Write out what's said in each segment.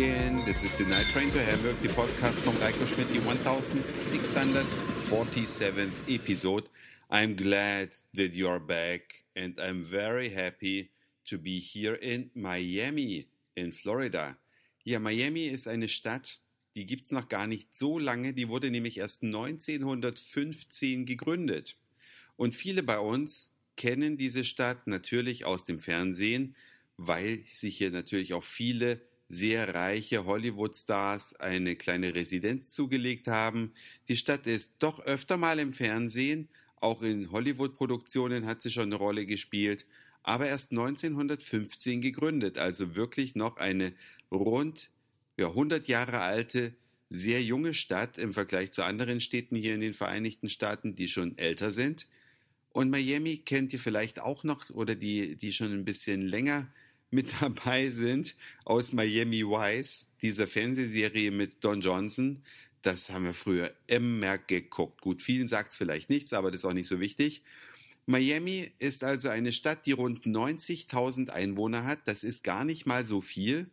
again. This is the Night Train to Hamburg, the podcast from Reiko Schmidt, the 1647th episode. I'm glad that you are back and I'm very happy to be here in Miami in Florida. Ja, Miami ist eine Stadt, die gibt's noch gar nicht so lange. Die wurde nämlich erst 1915 gegründet. Und viele bei uns kennen diese Stadt natürlich aus dem Fernsehen, weil sich hier natürlich auch viele sehr reiche Hollywood-Stars eine kleine Residenz zugelegt haben. Die Stadt ist doch öfter mal im Fernsehen, auch in Hollywood-Produktionen hat sie schon eine Rolle gespielt, aber erst 1915 gegründet, also wirklich noch eine rund ja, 100 Jahre alte, sehr junge Stadt im Vergleich zu anderen Städten hier in den Vereinigten Staaten, die schon älter sind. Und Miami kennt ihr vielleicht auch noch oder die, die schon ein bisschen länger mit dabei sind aus Miami Vice, dieser Fernsehserie mit Don Johnson. Das haben wir früher immer geguckt. Gut, vielen sagt es vielleicht nichts, aber das ist auch nicht so wichtig. Miami ist also eine Stadt, die rund 90.000 Einwohner hat. Das ist gar nicht mal so viel.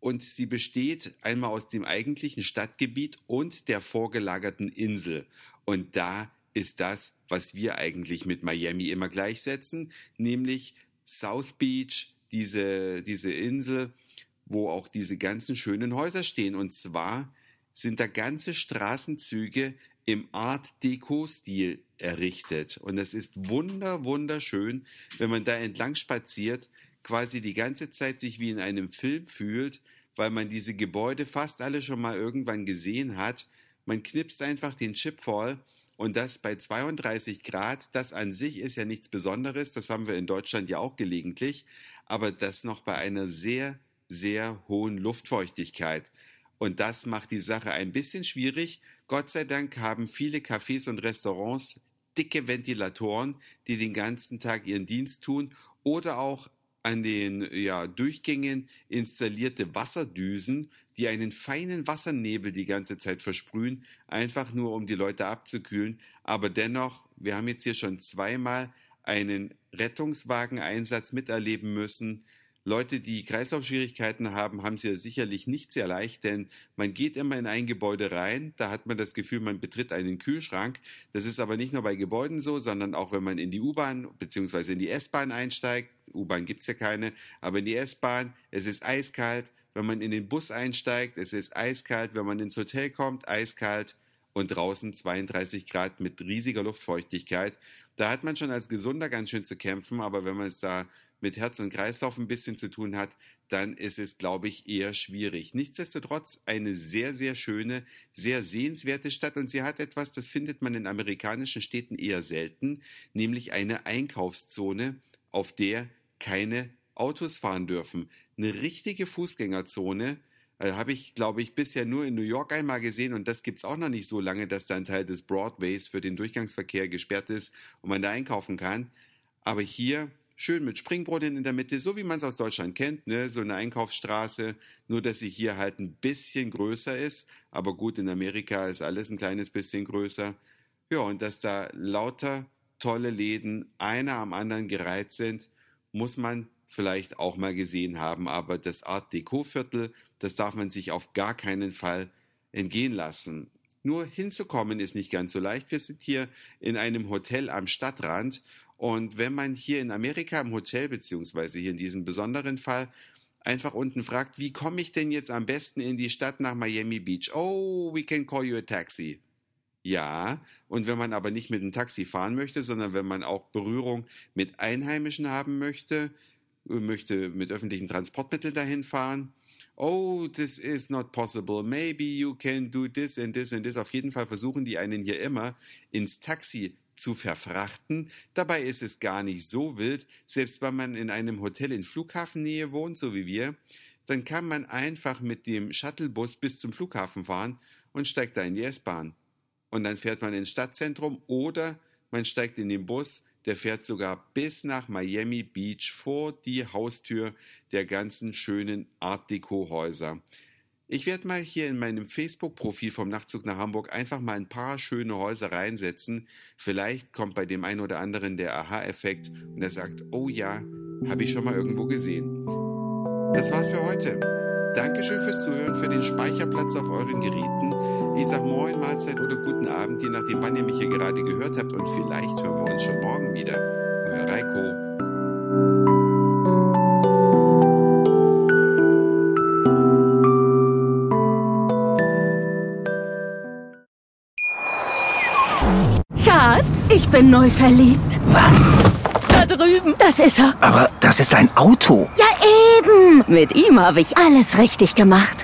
Und sie besteht einmal aus dem eigentlichen Stadtgebiet und der vorgelagerten Insel. Und da ist das, was wir eigentlich mit Miami immer gleichsetzen, nämlich South Beach, diese, diese Insel, wo auch diese ganzen schönen Häuser stehen. Und zwar sind da ganze Straßenzüge im Art Deco-Stil errichtet. Und das ist wunder, wunderschön, wenn man da entlang spaziert, quasi die ganze Zeit sich wie in einem Film fühlt, weil man diese Gebäude fast alle schon mal irgendwann gesehen hat. Man knipst einfach den Chip voll und das bei 32 Grad, das an sich ist ja nichts Besonderes, das haben wir in Deutschland ja auch gelegentlich, aber das noch bei einer sehr, sehr hohen Luftfeuchtigkeit. Und das macht die Sache ein bisschen schwierig. Gott sei Dank haben viele Cafés und Restaurants dicke Ventilatoren, die den ganzen Tag ihren Dienst tun oder auch an den ja, Durchgängen installierte Wasserdüsen, die einen feinen Wassernebel die ganze Zeit versprühen, einfach nur um die Leute abzukühlen. Aber dennoch, wir haben jetzt hier schon zweimal einen Rettungswageneinsatz miterleben müssen. Leute, die Kreislaufschwierigkeiten haben, haben es ja sicherlich nicht sehr leicht, denn man geht immer in ein Gebäude rein, da hat man das Gefühl, man betritt einen Kühlschrank. Das ist aber nicht nur bei Gebäuden so, sondern auch wenn man in die U-Bahn bzw. in die S-Bahn einsteigt. U-Bahn gibt's ja keine, aber in die S-Bahn, es ist eiskalt. Wenn man in den Bus einsteigt, es ist eiskalt. Wenn man ins Hotel kommt, eiskalt und draußen 32 Grad mit riesiger Luftfeuchtigkeit. Da hat man schon als Gesunder ganz schön zu kämpfen, aber wenn man es da mit Herz und Kreislauf ein bisschen zu tun hat, dann ist es, glaube ich, eher schwierig. Nichtsdestotrotz eine sehr, sehr schöne, sehr sehenswerte Stadt und sie hat etwas, das findet man in amerikanischen Städten eher selten, nämlich eine Einkaufszone, auf der keine Autos fahren dürfen. Eine richtige Fußgängerzone, äh, Habe ich, glaube ich, bisher nur in New York einmal gesehen und das gibt es auch noch nicht so lange, dass da ein Teil des Broadways für den Durchgangsverkehr gesperrt ist und man da einkaufen kann. Aber hier schön mit Springbrunnen in der Mitte, so wie man es aus Deutschland kennt, ne? so eine Einkaufsstraße, nur dass sie hier halt ein bisschen größer ist. Aber gut, in Amerika ist alles ein kleines bisschen größer. Ja, und dass da lauter tolle Läden einer am anderen gereiht sind, muss man vielleicht auch mal gesehen haben. Aber das Art Deco-Viertel, das darf man sich auf gar keinen Fall entgehen lassen. Nur hinzukommen ist nicht ganz so leicht. Wir sind hier in einem Hotel am Stadtrand und wenn man hier in Amerika im Hotel, beziehungsweise hier in diesem besonderen Fall, einfach unten fragt, wie komme ich denn jetzt am besten in die Stadt nach Miami Beach? Oh, we can call you a taxi. Ja, und wenn man aber nicht mit einem Taxi fahren möchte, sondern wenn man auch Berührung mit Einheimischen haben möchte, möchte mit öffentlichen Transportmitteln dahin fahren. Oh, this is not possible. Maybe you can do this and this and this. Auf jeden Fall versuchen die einen hier immer ins Taxi zu verfrachten. Dabei ist es gar nicht so wild. Selbst wenn man in einem Hotel in Flughafennähe wohnt, so wie wir, dann kann man einfach mit dem Shuttlebus bis zum Flughafen fahren und steigt da in die S-Bahn. Und dann fährt man ins Stadtzentrum oder man steigt in den Bus, der fährt sogar bis nach Miami Beach vor die Haustür der ganzen schönen Art Deco Häuser. Ich werde mal hier in meinem Facebook-Profil vom Nachtzug nach Hamburg einfach mal ein paar schöne Häuser reinsetzen. Vielleicht kommt bei dem einen oder anderen der Aha-Effekt und er sagt, oh ja, habe ich schon mal irgendwo gesehen. Das war's für heute. Dankeschön fürs Zuhören, für den Speicherplatz auf euren Geräten. Ich sag Moin, Mahlzeit oder guten Abend, je nachdem, wann ihr mich hier gerade gehört habt. Und vielleicht hören wir uns schon morgen wieder. Euer Reiko. Schatz, ich bin neu verliebt. Was? Da drüben. Das ist er. Aber das ist ein Auto. Ja, eben. Mit ihm habe ich alles richtig gemacht.